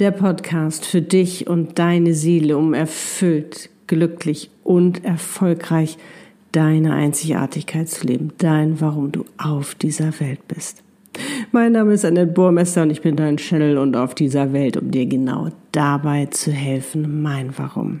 Der Podcast für dich und deine Seele, um erfüllt, glücklich und erfolgreich deine Einzigartigkeit zu leben, dein Warum du auf dieser Welt bist. Mein Name ist Annette Burmester und ich bin dein Channel und auf dieser Welt, um dir genau dabei zu helfen, mein Warum.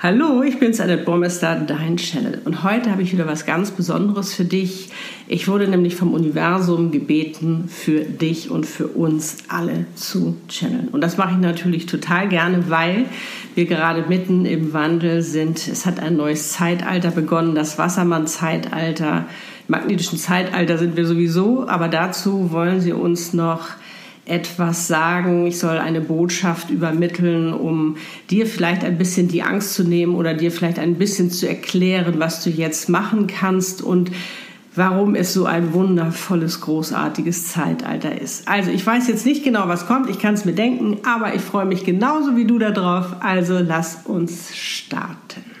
Hallo, ich bin's, Annette Bormester, dein Channel. Und heute habe ich wieder was ganz Besonderes für dich. Ich wurde nämlich vom Universum gebeten, für dich und für uns alle zu channeln. Und das mache ich natürlich total gerne, weil wir gerade mitten im Wandel sind. Es hat ein neues Zeitalter begonnen, das Wassermann-Zeitalter. Magnetischen Zeitalter sind wir sowieso, aber dazu wollen sie uns noch etwas sagen, ich soll eine Botschaft übermitteln, um dir vielleicht ein bisschen die Angst zu nehmen oder dir vielleicht ein bisschen zu erklären, was du jetzt machen kannst und warum es so ein wundervolles, großartiges Zeitalter ist. Also ich weiß jetzt nicht genau, was kommt, ich kann es mir denken, aber ich freue mich genauso wie du darauf. Also lass uns starten.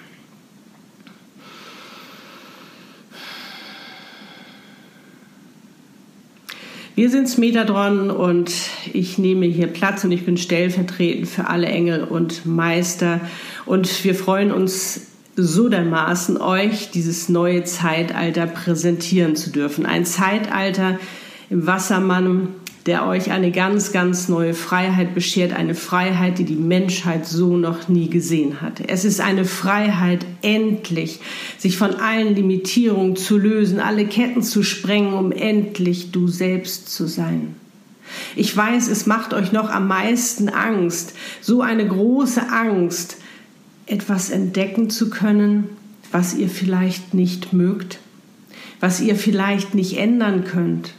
Wir sind Metatron und ich nehme hier Platz und ich bin stellvertretend für alle Engel und Meister. Und wir freuen uns so dermaßen, euch dieses neue Zeitalter präsentieren zu dürfen. Ein Zeitalter im Wassermann, der euch eine ganz, ganz neue Freiheit beschert, eine Freiheit, die die Menschheit so noch nie gesehen hatte. Es ist eine Freiheit, endlich sich von allen Limitierungen zu lösen, alle Ketten zu sprengen, um endlich du selbst zu sein. Ich weiß, es macht euch noch am meisten Angst, so eine große Angst, etwas entdecken zu können, was ihr vielleicht nicht mögt, was ihr vielleicht nicht ändern könnt,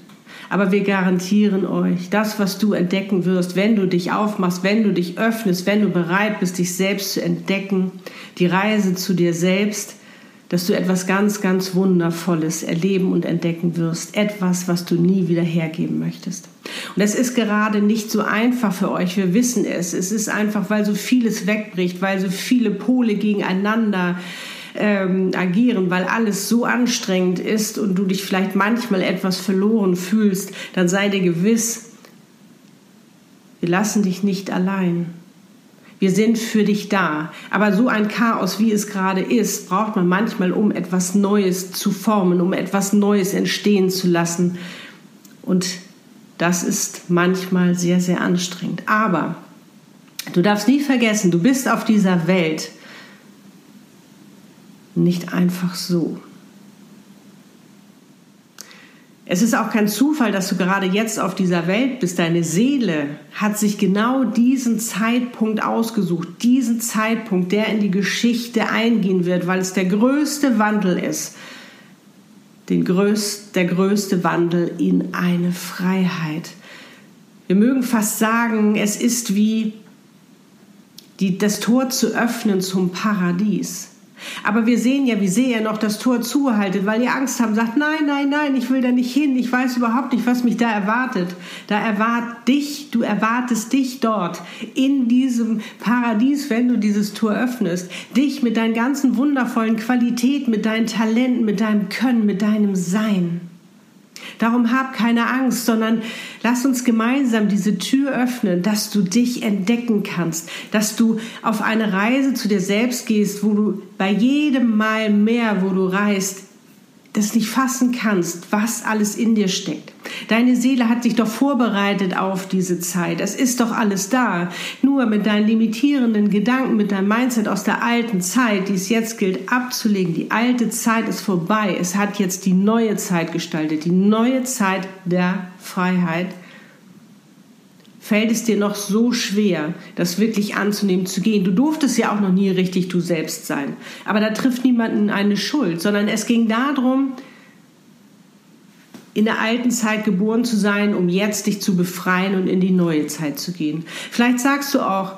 aber wir garantieren euch, das, was du entdecken wirst, wenn du dich aufmachst, wenn du dich öffnest, wenn du bereit bist, dich selbst zu entdecken, die Reise zu dir selbst, dass du etwas ganz, ganz Wundervolles erleben und entdecken wirst. Etwas, was du nie wieder hergeben möchtest. Und es ist gerade nicht so einfach für euch. Wir wissen es. Es ist einfach, weil so vieles wegbricht, weil so viele Pole gegeneinander ähm, agieren, weil alles so anstrengend ist und du dich vielleicht manchmal etwas verloren fühlst, dann sei dir gewiss, wir lassen dich nicht allein. Wir sind für dich da. Aber so ein Chaos, wie es gerade ist, braucht man manchmal, um etwas Neues zu formen, um etwas Neues entstehen zu lassen. Und das ist manchmal sehr, sehr anstrengend. Aber du darfst nie vergessen, du bist auf dieser Welt nicht einfach so. Es ist auch kein Zufall, dass du gerade jetzt auf dieser Welt bist. Deine Seele hat sich genau diesen Zeitpunkt ausgesucht, diesen Zeitpunkt, der in die Geschichte eingehen wird, weil es der größte Wandel ist. Den größt, der größte Wandel in eine Freiheit. Wir mögen fast sagen, es ist wie die, das Tor zu öffnen zum Paradies. Aber wir sehen ja, wie sehr er noch das Tor zuhaltet, weil ihr Angst habt, sagt, nein, nein, nein, ich will da nicht hin, ich weiß überhaupt nicht, was mich da erwartet. Da erwartet dich, du erwartest dich dort, in diesem Paradies, wenn du dieses Tor öffnest, dich mit deinen ganzen wundervollen Qualitäten, mit deinen Talenten, mit deinem Können, mit deinem Sein. Darum hab keine Angst, sondern lass uns gemeinsam diese Tür öffnen, dass du dich entdecken kannst, dass du auf eine Reise zu dir selbst gehst, wo du bei jedem Mal mehr, wo du reist, es nicht fassen kannst, was alles in dir steckt. Deine Seele hat sich doch vorbereitet auf diese Zeit. Es ist doch alles da. Nur mit deinen limitierenden Gedanken, mit deinem Mindset aus der alten Zeit, die es jetzt gilt abzulegen. Die alte Zeit ist vorbei. Es hat jetzt die neue Zeit gestaltet. Die neue Zeit der Freiheit. Fällt es dir noch so schwer, das wirklich anzunehmen, zu gehen? Du durftest ja auch noch nie richtig du selbst sein. Aber da trifft niemanden eine Schuld, sondern es ging darum, in der alten Zeit geboren zu sein, um jetzt dich zu befreien und in die neue Zeit zu gehen. Vielleicht sagst du auch,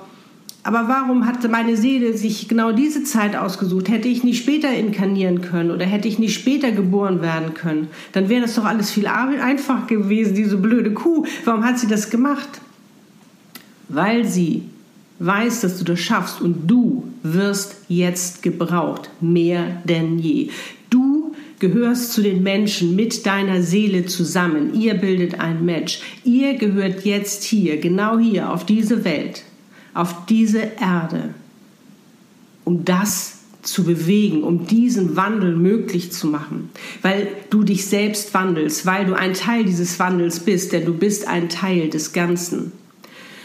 aber warum hat meine Seele sich genau diese Zeit ausgesucht? Hätte ich nicht später inkarnieren können oder hätte ich nicht später geboren werden können? Dann wäre das doch alles viel einfacher gewesen, diese blöde Kuh. Warum hat sie das gemacht? Weil sie weiß, dass du das schaffst und du wirst jetzt gebraucht, mehr denn je gehörst zu den Menschen mit deiner Seele zusammen. Ihr bildet ein Match. Ihr gehört jetzt hier, genau hier, auf diese Welt, auf diese Erde, um das zu bewegen, um diesen Wandel möglich zu machen, weil du dich selbst wandelst, weil du ein Teil dieses Wandels bist, denn du bist ein Teil des Ganzen.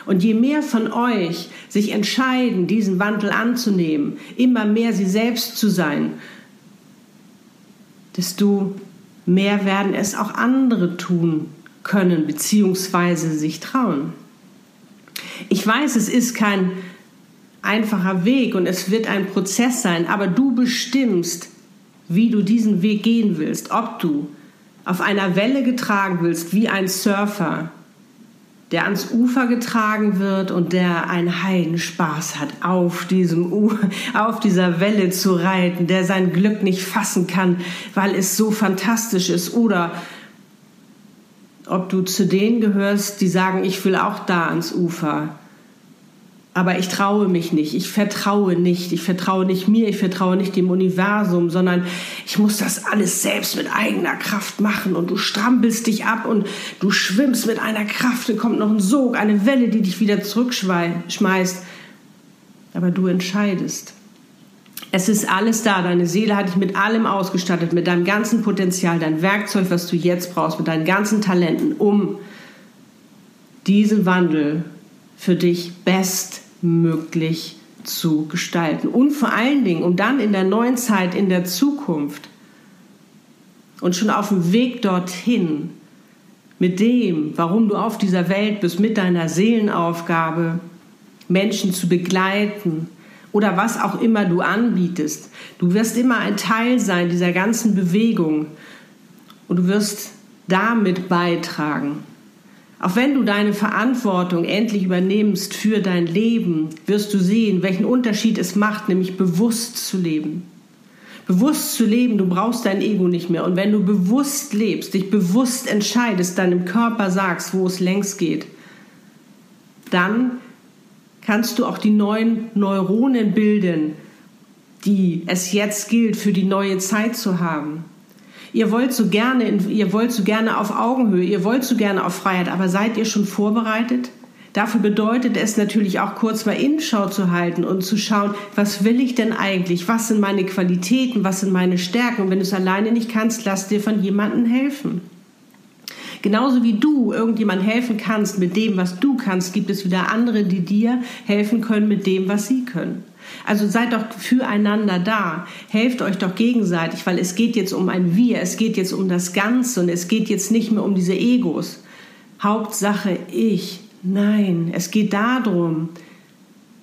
Und je mehr von euch sich entscheiden, diesen Wandel anzunehmen, immer mehr sie selbst zu sein, desto mehr werden es auch andere tun können bzw. sich trauen. Ich weiß, es ist kein einfacher Weg und es wird ein Prozess sein, aber du bestimmst, wie du diesen Weg gehen willst, ob du auf einer Welle getragen willst wie ein Surfer der ans Ufer getragen wird und der einen heilen Spaß hat, auf, diesem U auf dieser Welle zu reiten, der sein Glück nicht fassen kann, weil es so fantastisch ist. Oder ob du zu denen gehörst, die sagen, ich will auch da ans Ufer aber ich traue mich nicht, ich vertraue nicht, ich vertraue nicht mir, ich vertraue nicht dem Universum, sondern ich muss das alles selbst mit eigener Kraft machen. Und du strampelst dich ab und du schwimmst mit einer Kraft, dann kommt noch ein Sog, eine Welle, die dich wieder zurückschmeißt, aber du entscheidest. Es ist alles da, deine Seele hat dich mit allem ausgestattet, mit deinem ganzen Potenzial, dein Werkzeug, was du jetzt brauchst, mit deinen ganzen Talenten, um diesen Wandel für dich best möglich zu gestalten. Und vor allen Dingen, um dann in der neuen Zeit, in der Zukunft und schon auf dem Weg dorthin, mit dem, warum du auf dieser Welt bist, mit deiner Seelenaufgabe, Menschen zu begleiten oder was auch immer du anbietest. Du wirst immer ein Teil sein dieser ganzen Bewegung und du wirst damit beitragen. Auch wenn du deine Verantwortung endlich übernimmst für dein Leben, wirst du sehen, welchen Unterschied es macht, nämlich bewusst zu leben. Bewusst zu leben, du brauchst dein Ego nicht mehr. Und wenn du bewusst lebst, dich bewusst entscheidest, deinem Körper sagst, wo es längst geht, dann kannst du auch die neuen Neuronen bilden, die es jetzt gilt, für die neue Zeit zu haben. Ihr wollt so gerne, ihr wollt so gerne auf Augenhöhe, ihr wollt so gerne auf Freiheit, aber seid ihr schon vorbereitet? Dafür bedeutet es natürlich auch kurz mal Innenschau zu halten und zu schauen, was will ich denn eigentlich? Was sind meine Qualitäten? Was sind meine Stärken? Und wenn du es alleine nicht kannst, lass dir von jemandem helfen. Genauso wie du irgendjemand helfen kannst mit dem, was du kannst, gibt es wieder andere, die dir helfen können mit dem, was sie können. Also seid doch füreinander da. Helft euch doch gegenseitig, weil es geht jetzt um ein Wir, es geht jetzt um das Ganze und es geht jetzt nicht mehr um diese Egos. Hauptsache ich. Nein, es geht darum,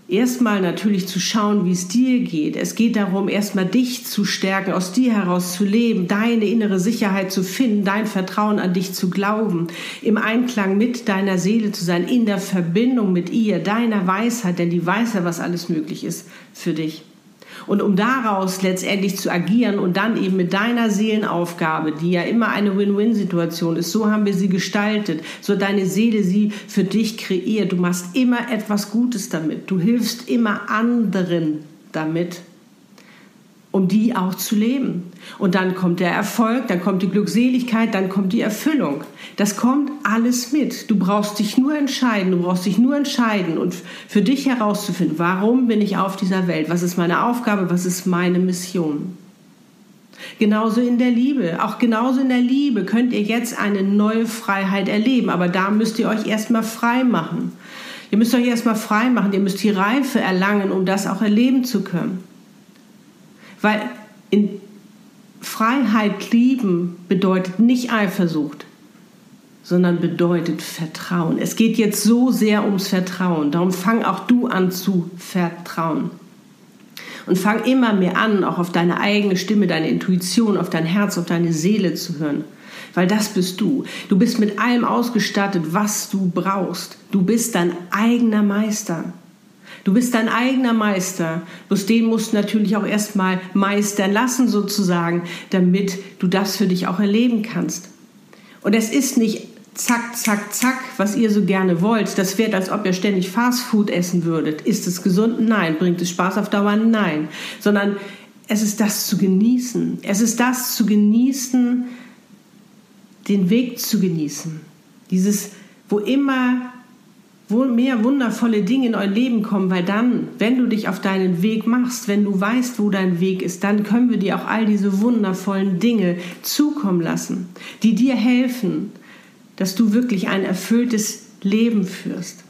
erstmal natürlich zu schauen, wie es dir geht. Es geht darum, erstmal dich zu stärken, aus dir heraus zu leben, deine innere Sicherheit zu finden, dein Vertrauen an dich zu glauben, im Einklang mit deiner Seele zu sein, in der Verbindung mit ihr, deiner Weisheit, denn die weiß ja, was alles möglich ist für dich. Und um daraus letztendlich zu agieren und dann eben mit deiner Seelenaufgabe, die ja immer eine Win-Win-Situation ist, so haben wir sie gestaltet, so deine Seele sie für dich kreiert. Du machst immer etwas Gutes damit. Du hilfst immer anderen damit um die auch zu leben. Und dann kommt der Erfolg, dann kommt die Glückseligkeit, dann kommt die Erfüllung. Das kommt alles mit. Du brauchst dich nur entscheiden, du brauchst dich nur entscheiden und für dich herauszufinden, warum bin ich auf dieser Welt? Was ist meine Aufgabe? Was ist meine Mission? Genauso in der Liebe. Auch genauso in der Liebe könnt ihr jetzt eine neue Freiheit erleben. Aber da müsst ihr euch erstmal frei machen. Ihr müsst euch erstmal frei machen. Ihr müsst die Reife erlangen, um das auch erleben zu können. Weil in Freiheit lieben bedeutet nicht Eifersucht, sondern bedeutet Vertrauen. Es geht jetzt so sehr ums Vertrauen. Darum fang auch du an zu vertrauen. Und fang immer mehr an, auch auf deine eigene Stimme, deine Intuition, auf dein Herz, auf deine Seele zu hören. Weil das bist du. Du bist mit allem ausgestattet, was du brauchst. Du bist dein eigener Meister. Du bist dein eigener Meister. Bloß den musst du natürlich auch erstmal meistern lassen, sozusagen, damit du das für dich auch erleben kannst. Und es ist nicht zack, zack, zack, was ihr so gerne wollt. Das wird, als ob ihr ständig Fastfood essen würdet. Ist es gesund? Nein. Bringt es Spaß auf Dauer? Nein. Sondern es ist das zu genießen. Es ist das zu genießen, den Weg zu genießen. Dieses, wo immer wo mehr wundervolle Dinge in euer Leben kommen, weil dann, wenn du dich auf deinen Weg machst, wenn du weißt, wo dein Weg ist, dann können wir dir auch all diese wundervollen Dinge zukommen lassen, die dir helfen, dass du wirklich ein erfülltes Leben führst,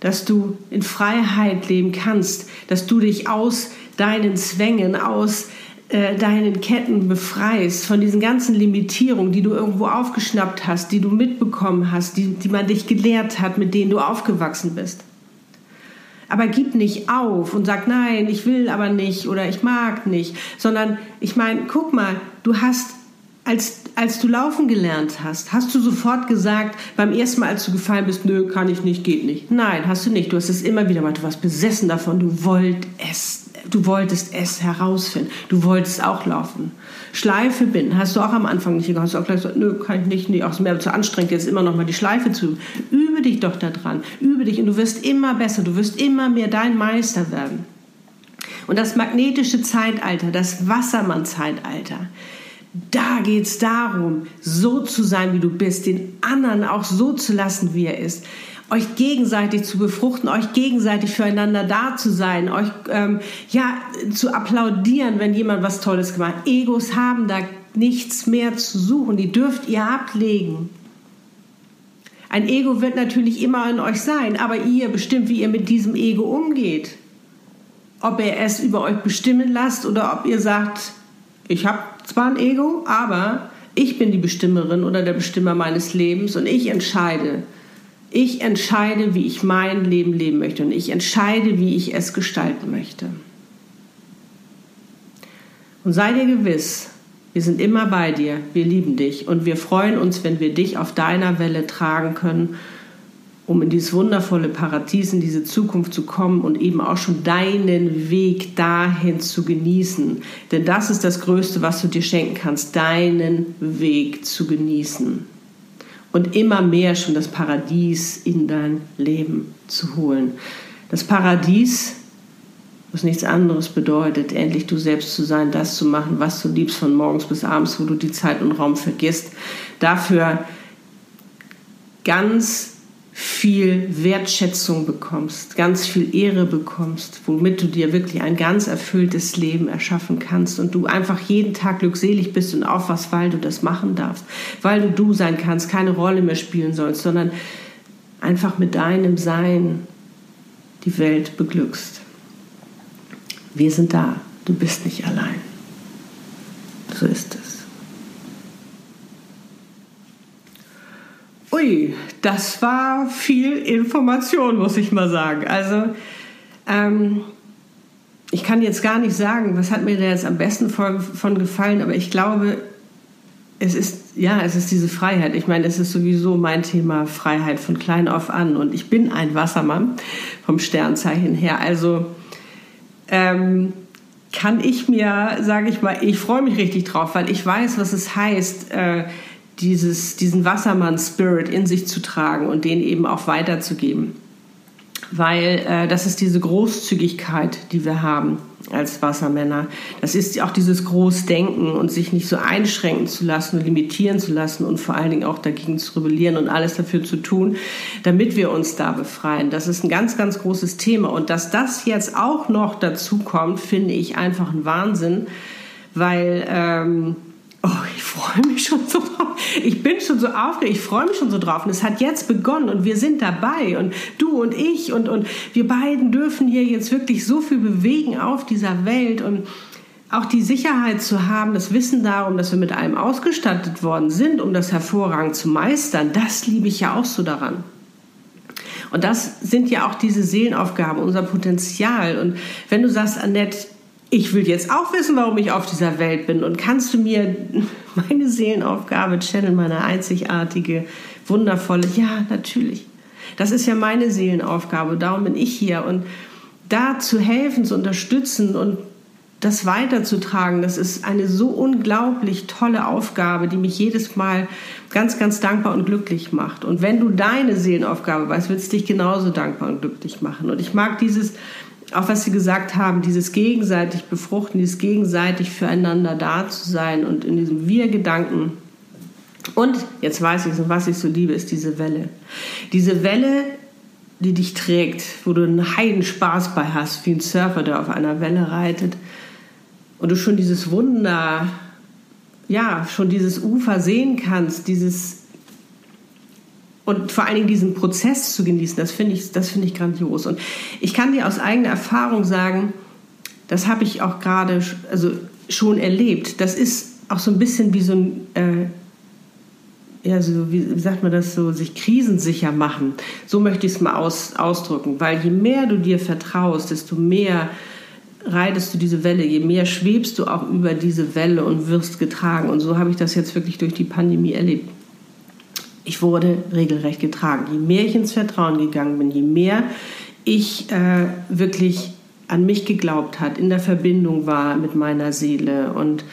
dass du in Freiheit leben kannst, dass du dich aus deinen Zwängen, aus äh, deinen Ketten befreist, von diesen ganzen Limitierungen, die du irgendwo aufgeschnappt hast, die du mitbekommen hast, die, die man dich gelehrt hat, mit denen du aufgewachsen bist. Aber gib nicht auf und sag, nein, ich will aber nicht oder ich mag nicht, sondern ich meine, guck mal, du hast als, als du laufen gelernt hast, hast du sofort gesagt, beim ersten Mal, als du gefallen bist, nö, kann ich nicht, geht nicht. Nein, hast du nicht. Du hast es immer wieder mal, du warst besessen davon, du wolltest, du wolltest es herausfinden. Du wolltest auch laufen. Schleife binden, hast du auch am Anfang nicht gehabt. Hast du auch gleich gesagt, nö, kann ich nicht, nee, auch ist mir zu anstrengend, jetzt immer noch mal die Schleife zu. Übe dich doch daran, übe dich und du wirst immer besser, du wirst immer mehr dein Meister werden. Und das magnetische Zeitalter, das Wassermann-Zeitalter, da geht es darum, so zu sein, wie du bist, den anderen auch so zu lassen, wie er ist euch gegenseitig zu befruchten, euch gegenseitig füreinander da zu sein, euch ähm, ja zu applaudieren, wenn jemand was Tolles gemacht. hat. Egos haben da nichts mehr zu suchen, die dürft ihr ablegen. Ein Ego wird natürlich immer in euch sein, aber ihr bestimmt, wie ihr mit diesem Ego umgeht. Ob ihr es über euch bestimmen lasst oder ob ihr sagt, ich habe zwar ein Ego, aber ich bin die Bestimmerin oder der Bestimmer meines Lebens und ich entscheide. Ich entscheide, wie ich mein Leben leben möchte und ich entscheide, wie ich es gestalten möchte. Und sei dir gewiss, wir sind immer bei dir, wir lieben dich und wir freuen uns, wenn wir dich auf deiner Welle tragen können um in dieses wundervolle Paradies, in diese Zukunft zu kommen und eben auch schon deinen Weg dahin zu genießen. Denn das ist das Größte, was du dir schenken kannst, deinen Weg zu genießen. Und immer mehr schon das Paradies in dein Leben zu holen. Das Paradies, was nichts anderes bedeutet, endlich du selbst zu sein, das zu machen, was du liebst von morgens bis abends, wo du die Zeit und Raum vergisst. Dafür ganz viel Wertschätzung bekommst, ganz viel Ehre bekommst, womit du dir wirklich ein ganz erfülltes Leben erschaffen kannst und du einfach jeden Tag glückselig bist und aufwachst, weil du das machen darfst, weil du du sein kannst, keine Rolle mehr spielen sollst, sondern einfach mit deinem Sein die Welt beglückst. Wir sind da, du bist nicht allein. So ist es. Ui, das war viel Information, muss ich mal sagen. Also, ähm, ich kann jetzt gar nicht sagen, was hat mir da jetzt am besten von, von gefallen, aber ich glaube, es ist, ja, es ist diese Freiheit. Ich meine, es ist sowieso mein Thema Freiheit von klein auf an. Und ich bin ein Wassermann vom Sternzeichen her. Also ähm, kann ich mir, sage ich mal, ich freue mich richtig drauf, weil ich weiß, was es heißt, äh, dieses, diesen Wassermann-Spirit in sich zu tragen und den eben auch weiterzugeben. Weil äh, das ist diese Großzügigkeit, die wir haben als Wassermänner. Das ist auch dieses Großdenken und sich nicht so einschränken zu lassen und limitieren zu lassen und vor allen Dingen auch dagegen zu rebellieren und alles dafür zu tun, damit wir uns da befreien. Das ist ein ganz, ganz großes Thema. Und dass das jetzt auch noch dazu kommt, finde ich einfach ein Wahnsinn weil ähm, freue mich schon so drauf. Ich bin schon so aufgeregt, ich freue mich schon so drauf. Und es hat jetzt begonnen und wir sind dabei und du und ich und, und wir beiden dürfen hier jetzt wirklich so viel bewegen auf dieser Welt und auch die Sicherheit zu haben, das Wissen darum, dass wir mit allem ausgestattet worden sind, um das hervorragend zu meistern, das liebe ich ja auch so daran. Und das sind ja auch diese Seelenaufgaben, unser Potenzial. Und wenn du sagst, Annette, ich will jetzt auch wissen, warum ich auf dieser Welt bin. Und kannst du mir meine Seelenaufgabe channeln, meine einzigartige, wundervolle? Ja, natürlich. Das ist ja meine Seelenaufgabe. Darum bin ich hier. Und da zu helfen, zu unterstützen und das weiterzutragen, das ist eine so unglaublich tolle Aufgabe, die mich jedes Mal ganz, ganz dankbar und glücklich macht. Und wenn du deine Seelenaufgabe weißt, wird es dich genauso dankbar und glücklich machen. Und ich mag dieses, auch was Sie gesagt haben, dieses gegenseitig befruchten, dieses gegenseitig füreinander da zu sein und in diesem Wir-Gedanken. Und jetzt weiß ich, was ich so liebe, ist diese Welle. Diese Welle, die dich trägt, wo du einen Heidenspaß bei hast, wie ein Surfer, der auf einer Welle reitet und du schon dieses Wunder, ja, schon dieses Ufer sehen kannst, dieses und vor allen Dingen diesen Prozess zu genießen, das finde ich, das ich grandios. Und ich kann dir aus eigener Erfahrung sagen, das habe ich auch gerade also schon erlebt. Das ist auch so ein bisschen wie so ein, äh, ja, so wie, wie, sagt man das so, sich krisensicher machen. So möchte ich es mal aus, ausdrücken, weil je mehr du dir vertraust, desto mehr reitest du diese Welle, je mehr schwebst du auch über diese Welle und wirst getragen. Und so habe ich das jetzt wirklich durch die Pandemie erlebt. Ich wurde regelrecht getragen. Je mehr ich ins Vertrauen gegangen bin, je mehr ich äh, wirklich an mich geglaubt hat, in der Verbindung war mit meiner Seele und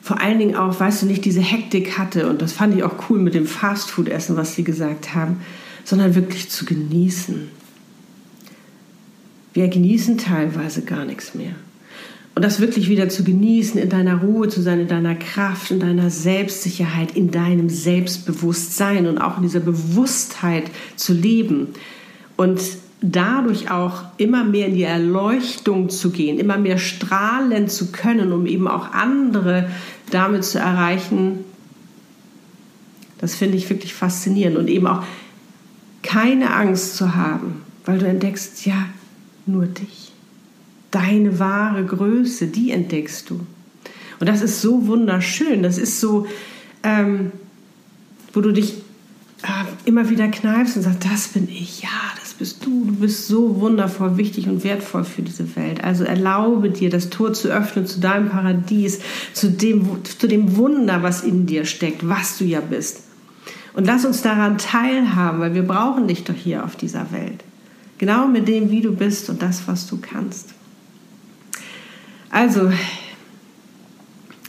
vor allen Dingen auch, weißt du, nicht diese Hektik hatte und das fand ich auch cool mit dem Fastfood-Essen, was sie gesagt haben, sondern wirklich zu genießen wir genießen teilweise gar nichts mehr. Und das wirklich wieder zu genießen, in deiner Ruhe zu sein, in deiner Kraft, in deiner Selbstsicherheit, in deinem Selbstbewusstsein und auch in dieser Bewusstheit zu leben. Und dadurch auch immer mehr in die Erleuchtung zu gehen, immer mehr strahlen zu können, um eben auch andere damit zu erreichen, das finde ich wirklich faszinierend. Und eben auch keine Angst zu haben, weil du entdeckst, ja, nur dich. Deine wahre Größe, die entdeckst du. Und das ist so wunderschön. Das ist so, ähm, wo du dich äh, immer wieder kneifst und sagst, das bin ich, ja, das bist du. Du bist so wundervoll, wichtig und wertvoll für diese Welt. Also erlaube dir, das Tor zu öffnen zu deinem Paradies, zu dem, zu dem Wunder, was in dir steckt, was du ja bist. Und lass uns daran teilhaben, weil wir brauchen dich doch hier auf dieser Welt. Genau mit dem, wie du bist und das, was du kannst. Also,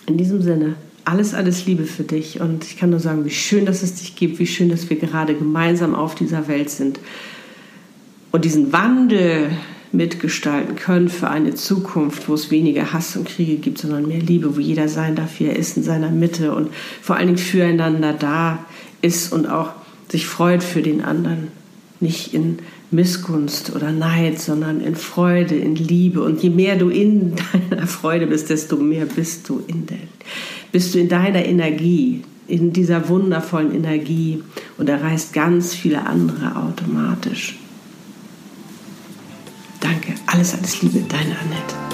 in diesem Sinne, alles, alles Liebe für dich. Und ich kann nur sagen, wie schön, dass es dich gibt, wie schön, dass wir gerade gemeinsam auf dieser Welt sind und diesen Wandel mitgestalten können für eine Zukunft, wo es weniger Hass und Kriege gibt, sondern mehr Liebe, wo jeder sein darf, wie er ist in seiner Mitte und vor allen Dingen füreinander da ist und auch sich freut für den anderen, nicht in Missgunst oder Neid, sondern in Freude, in Liebe. Und je mehr du in deiner Freude bist, desto mehr bist du in der, bist du in deiner Energie, in dieser wundervollen Energie und erreichst ganz viele andere automatisch. Danke, alles, alles Liebe, deine Annette.